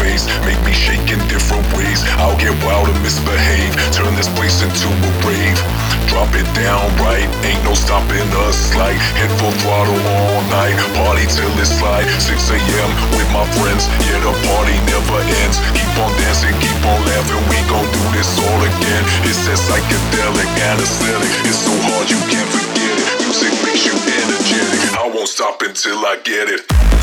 Make me shake in different ways. I'll get wild and misbehave. Turn this place into a rave. Drop it down right. Ain't no stopping us. Like head full throttle all night. Party till it's like 6 a.m. with my friends. Yeah, the party never ends. Keep on dancing, keep on laughing. We gon' do this all again. It's that psychedelic anesthetic. It's so hard you can't forget it. Music makes you energetic. I won't stop until I get it.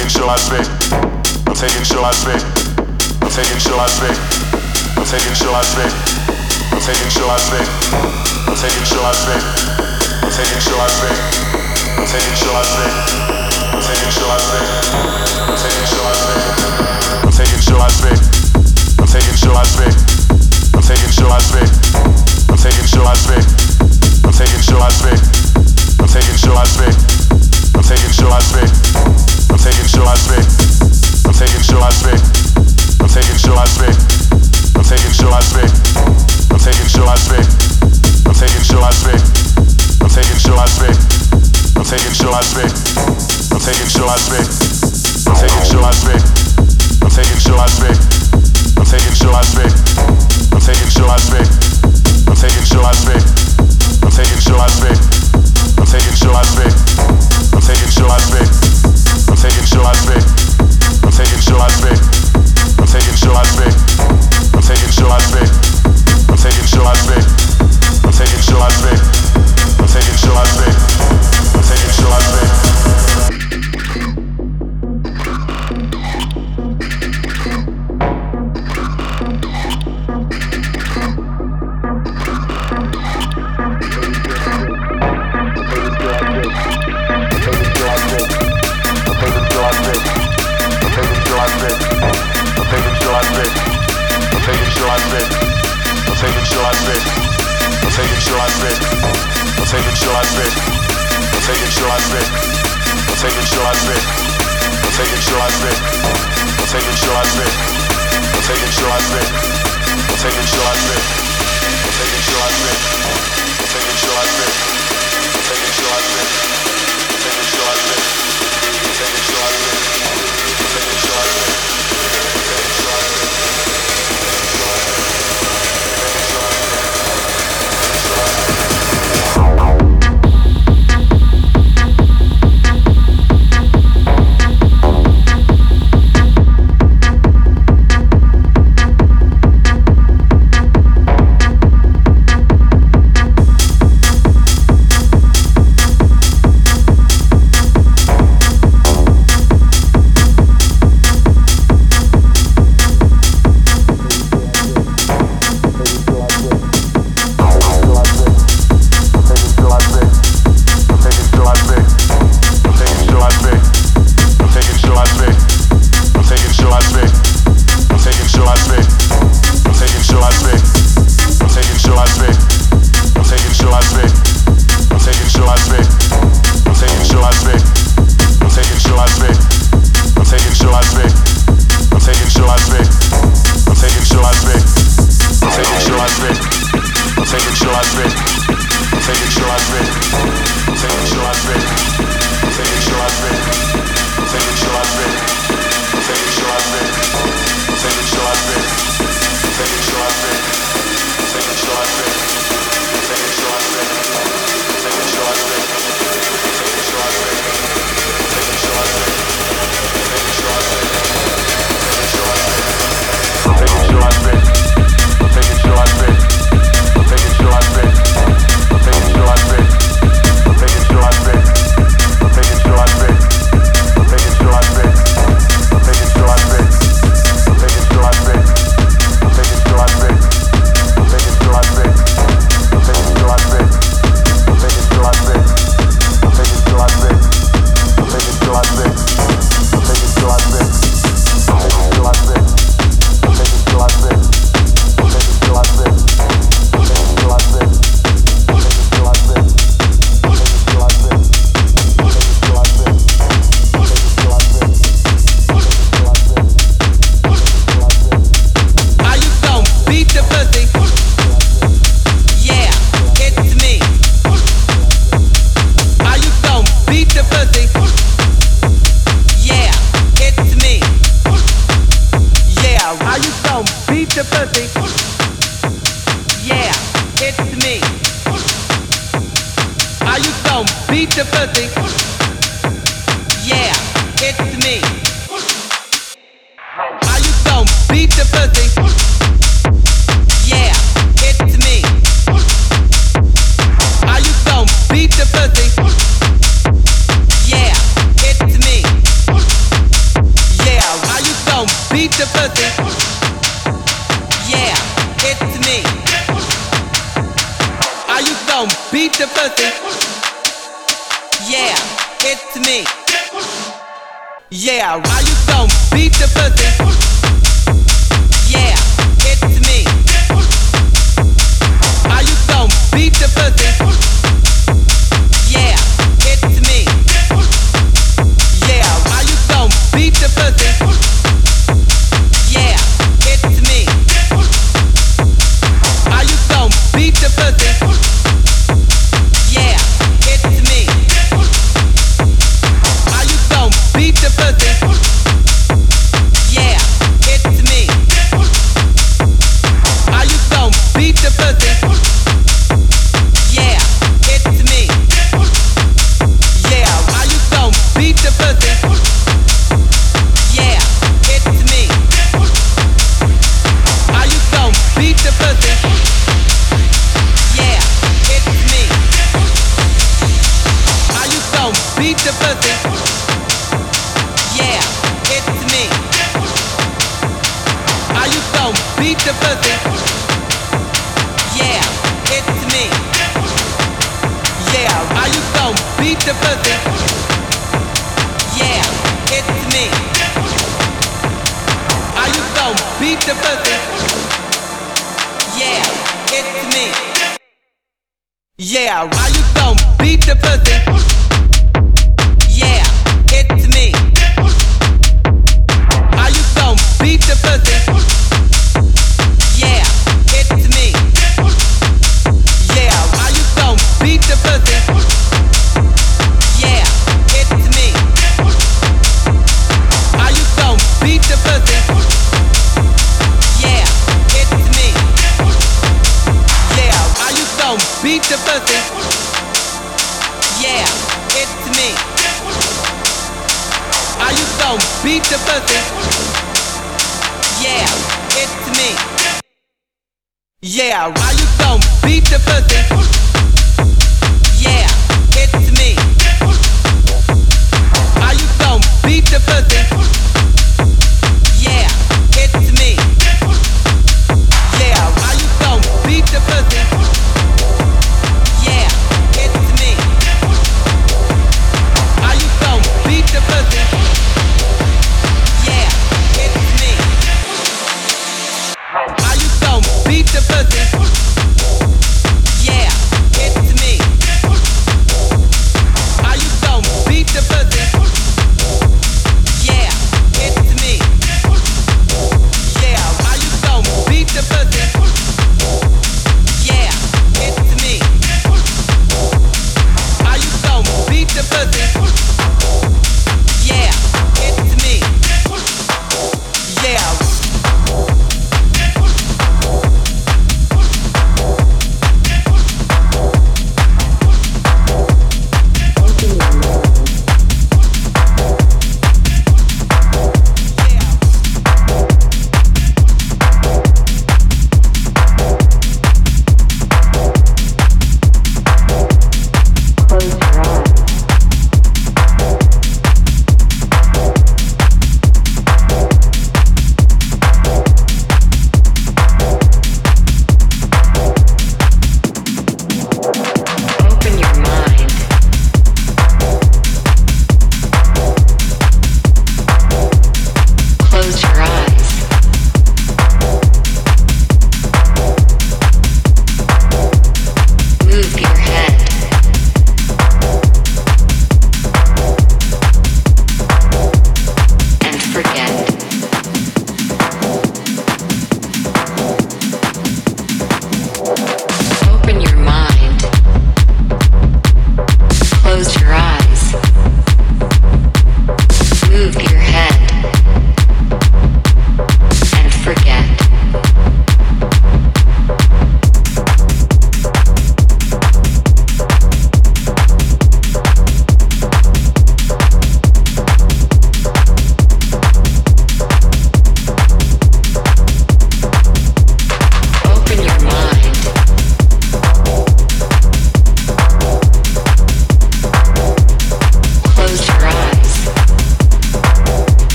taking shots, bitch. I'm taking shots, bitch. I'm taking shots, bitch. I'm taking shots, bitch. I'm taking shots, bitch. I'm taking shots, bitch. I'm taking shots, bitch. I'm taking shots, bitch. I'm taking shots, bitch. I'm taking shots, bitch. I'm taking shots, bitch. I'm taking shots, bitch. I'm taking shots, bitch. I'm taking shots, bitch. I'm taking shots, bitch. I'm taking shots, bitch. I'm taking shots, bitch. I'm taking shots, babe. I'm taking shots, babe taking shots, babe. I'm taking shots, babe. you like this. I'll take it to you like this. I'll take it to you like this. I'll take it to you like this. I'll take it to you like this. I'll take it to you like this. I'll take it to you like this. I'll take it to you like this. I'll take it to you like this. I'll take it to you like this. I'll take it to you like this. I'll take it to you like this.